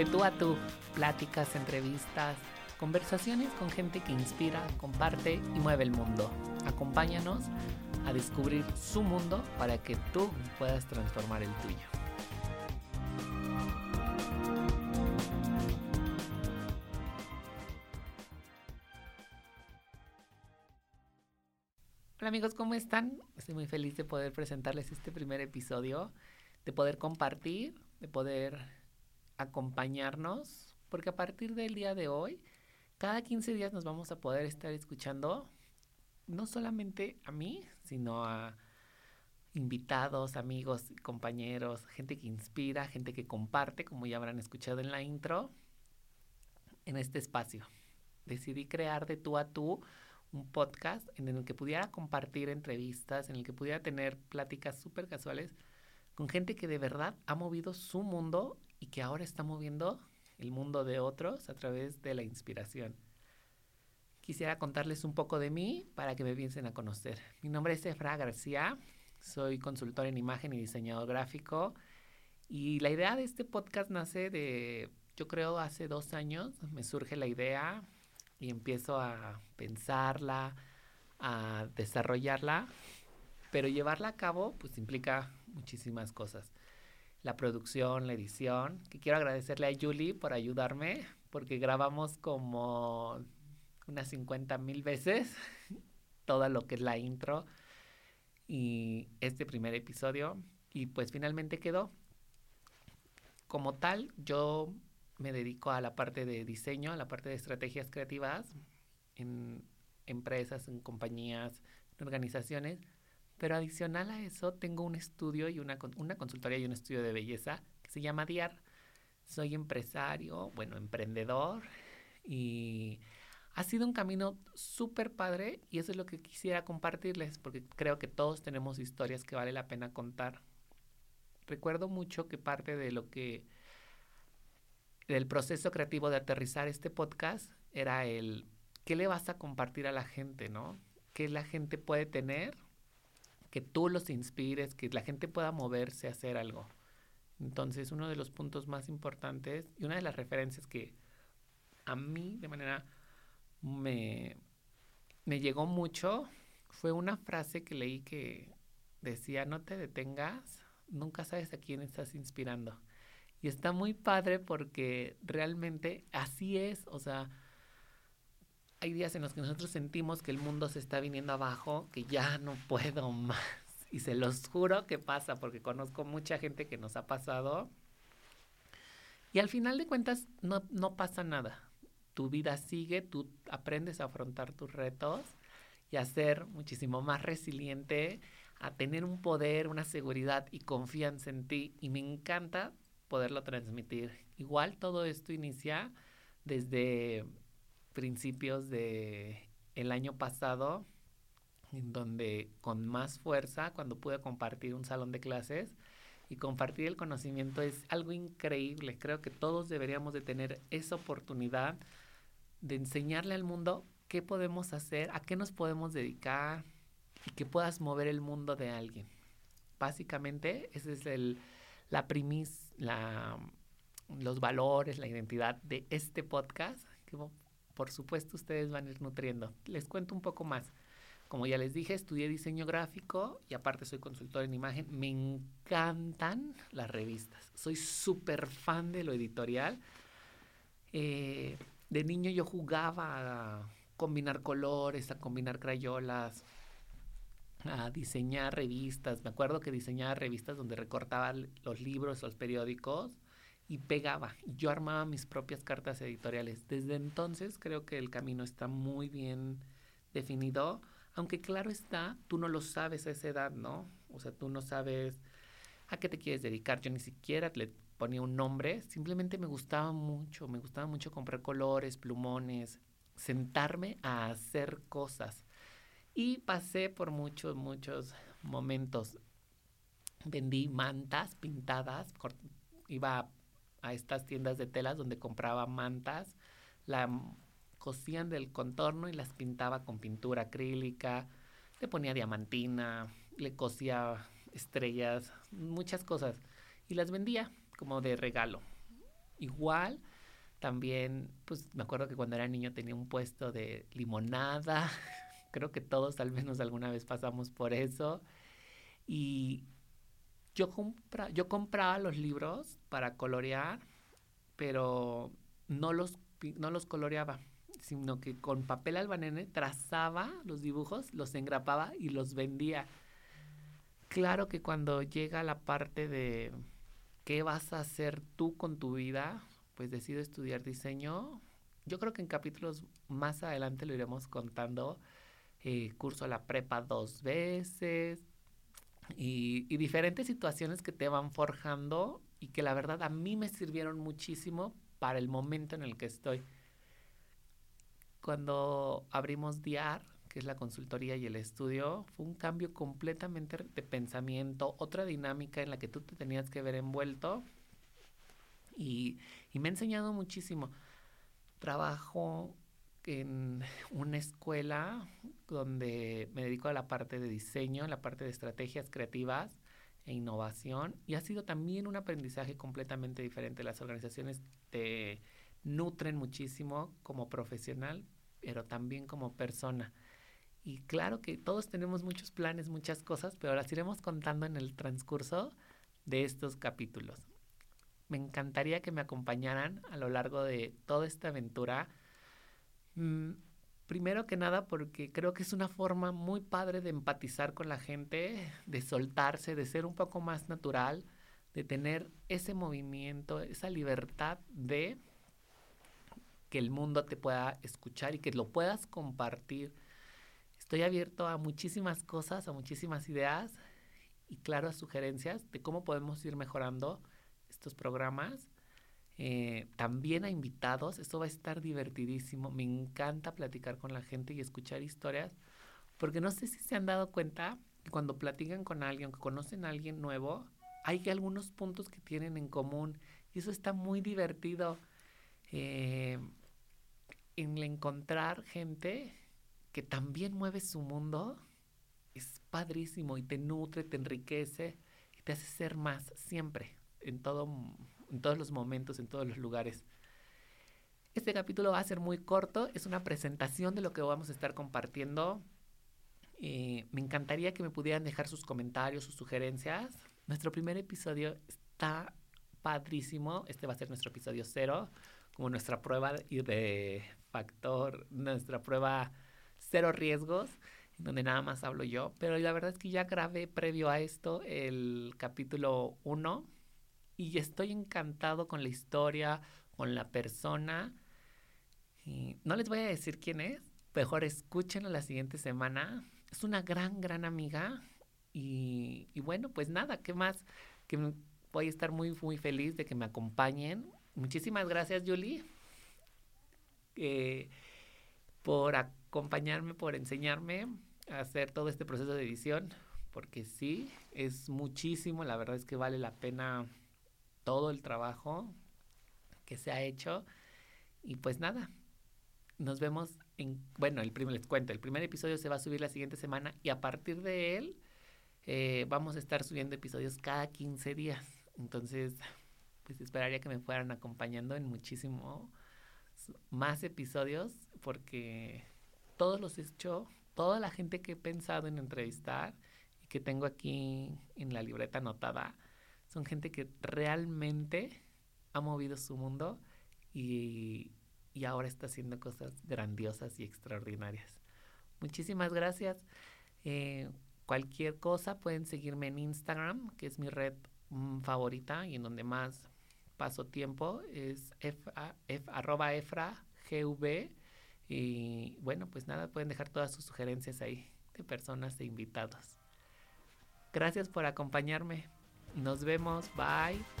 De tú a tú, pláticas, entrevistas, conversaciones con gente que inspira, comparte y mueve el mundo. Acompáñanos a descubrir su mundo para que tú puedas transformar el tuyo. Hola amigos, ¿cómo están? Estoy muy feliz de poder presentarles este primer episodio, de poder compartir, de poder acompañarnos, porque a partir del día de hoy, cada 15 días nos vamos a poder estar escuchando no solamente a mí, sino a invitados, amigos, compañeros, gente que inspira, gente que comparte, como ya habrán escuchado en la intro, en este espacio. Decidí crear de tú a tú un podcast en el que pudiera compartir entrevistas, en el que pudiera tener pláticas súper casuales con gente que de verdad ha movido su mundo y que ahora está moviendo el mundo de otros a través de la inspiración. Quisiera contarles un poco de mí para que me piensen a conocer. Mi nombre es Efra García, soy consultor en imagen y diseñador gráfico y la idea de este podcast nace de, yo creo, hace dos años, me surge la idea, y empiezo a pensarla, a desarrollarla, pero llevarla a cabo pues implica muchísimas cosas. La producción, la edición, que quiero agradecerle a Julie por ayudarme, porque grabamos como unas 50 mil veces todo lo que es la intro y este primer episodio, y pues finalmente quedó. Como tal, yo me dedico a la parte de diseño, a la parte de estrategias creativas en empresas, en compañías, en organizaciones. Pero adicional a eso, tengo un estudio y una, una consultoría y un estudio de belleza que se llama DIAR. Soy empresario, bueno, emprendedor y ha sido un camino súper padre y eso es lo que quisiera compartirles porque creo que todos tenemos historias que vale la pena contar. Recuerdo mucho que parte de lo que el proceso creativo de aterrizar este podcast era el qué le vas a compartir a la gente, ¿no? ¿Qué la gente puede tener? Que tú los inspires, que la gente pueda moverse a hacer algo. Entonces, uno de los puntos más importantes y una de las referencias que a mí de manera me, me llegó mucho fue una frase que leí que decía, no te detengas, nunca sabes a quién estás inspirando. Y está muy padre porque realmente así es, o sea, hay días en los que nosotros sentimos que el mundo se está viniendo abajo, que ya no puedo más. Y se los juro que pasa, porque conozco mucha gente que nos ha pasado. Y al final de cuentas no, no pasa nada. Tu vida sigue, tú aprendes a afrontar tus retos y a ser muchísimo más resiliente, a tener un poder, una seguridad y confianza en ti. Y me encanta poderlo transmitir. Igual todo esto inicia desde principios de el año pasado, en donde con más fuerza, cuando pude compartir un salón de clases y compartir el conocimiento es algo increíble. Creo que todos deberíamos de tener esa oportunidad de enseñarle al mundo qué podemos hacer, a qué nos podemos dedicar y que puedas mover el mundo de alguien. Básicamente, ese es el, la primis, la, los valores, la identidad de este podcast, por supuesto ustedes van a ir nutriendo. Les cuento un poco más. Como ya les dije, estudié diseño gráfico y aparte soy consultor en imagen. Me encantan las revistas. Soy súper fan de lo editorial. Eh, de niño yo jugaba a combinar colores, a combinar crayolas, a diseñar revistas. Me acuerdo que diseñaba revistas donde recortaba los libros, los periódicos y pegaba. Yo armaba mis propias cartas editoriales. Desde entonces creo que el camino está muy bien definido, aunque claro está, tú no lo sabes a esa edad, ¿no? O sea, tú no sabes a qué te quieres dedicar. Yo ni siquiera le ponía un nombre, simplemente me gustaba mucho, me gustaba mucho comprar colores, plumones, sentarme a hacer cosas. Y pasé por muchos, muchos momentos. Vendí mantas pintadas, iba a estas tiendas de telas donde compraba mantas, la cosían del contorno y las pintaba con pintura acrílica, le ponía diamantina, le cosía estrellas, muchas cosas y las vendía como de regalo. Igual, también, pues me acuerdo que cuando era niño tenía un puesto de limonada. Creo que todos al menos alguna vez pasamos por eso. Y yo, compra, yo compraba los libros para colorear, pero no los, no los coloreaba, sino que con papel albanene trazaba los dibujos, los engrapaba y los vendía. Claro que cuando llega la parte de qué vas a hacer tú con tu vida, pues decido estudiar diseño. Yo creo que en capítulos más adelante lo iremos contando. Eh, curso la prepa dos veces, y, diferentes situaciones que te van forjando y que la verdad a mí me sirvieron muchísimo para el momento en el que estoy. Cuando abrimos DIAR, que es la consultoría y el estudio, fue un cambio completamente de pensamiento, otra dinámica en la que tú te tenías que ver envuelto y, y me ha enseñado muchísimo. Trabajo en una escuela donde me dedico a la parte de diseño, la parte de estrategias creativas e innovación y ha sido también un aprendizaje completamente diferente. Las organizaciones te nutren muchísimo como profesional, pero también como persona. Y claro que todos tenemos muchos planes, muchas cosas, pero las iremos contando en el transcurso de estos capítulos. Me encantaría que me acompañaran a lo largo de toda esta aventura Mm, primero que nada porque creo que es una forma muy padre de empatizar con la gente, de soltarse, de ser un poco más natural, de tener ese movimiento, esa libertad de que el mundo te pueda escuchar y que lo puedas compartir. Estoy abierto a muchísimas cosas, a muchísimas ideas y claro a sugerencias de cómo podemos ir mejorando estos programas eh, también a invitados. Esto va a estar divertidísimo. Me encanta platicar con la gente y escuchar historias, porque no sé si se han dado cuenta que cuando platican con alguien, que conocen a alguien nuevo, hay algunos puntos que tienen en común y eso está muy divertido. Eh, en encontrar gente que también mueve su mundo es padrísimo y te nutre, te enriquece y te hace ser más siempre en todo en todos los momentos, en todos los lugares. Este capítulo va a ser muy corto, es una presentación de lo que vamos a estar compartiendo. Eh, me encantaría que me pudieran dejar sus comentarios, sus sugerencias. Nuestro primer episodio está padrísimo. Este va a ser nuestro episodio cero, como nuestra prueba de factor, nuestra prueba cero riesgos, donde nada más hablo yo. Pero la verdad es que ya grabé previo a esto el capítulo uno y estoy encantado con la historia, con la persona. No les voy a decir quién es, mejor escúchenlo la siguiente semana. Es una gran, gran amiga. Y, bueno, pues nada, ¿qué más? Que voy a estar muy, muy feliz de que me acompañen. Muchísimas gracias, Julie, eh, por acompañarme, por enseñarme a hacer todo este proceso de edición, porque sí, es muchísimo, la verdad es que vale la pena todo el trabajo que se ha hecho. Y pues nada, nos vemos en, bueno, el primer, les cuento, el primer episodio se va a subir la siguiente semana y a partir de él eh, vamos a estar subiendo episodios cada 15 días. Entonces, pues esperaría que me fueran acompañando en muchísimo más episodios porque todos los he hecho, toda la gente que he pensado en entrevistar y que tengo aquí en la libreta anotada, son gente que realmente ha movido su mundo y, ahora está haciendo cosas grandiosas y extraordinarias. Muchísimas gracias. Eh, cualquier cosa pueden seguirme en Instagram, que es mi red mm, favorita y en donde más paso tiempo, es f, efra gv. Y bueno, pues nada, pueden dejar todas sus sugerencias ahí de personas e invitados. Gracias por acompañarme. Nos vemos. Bye.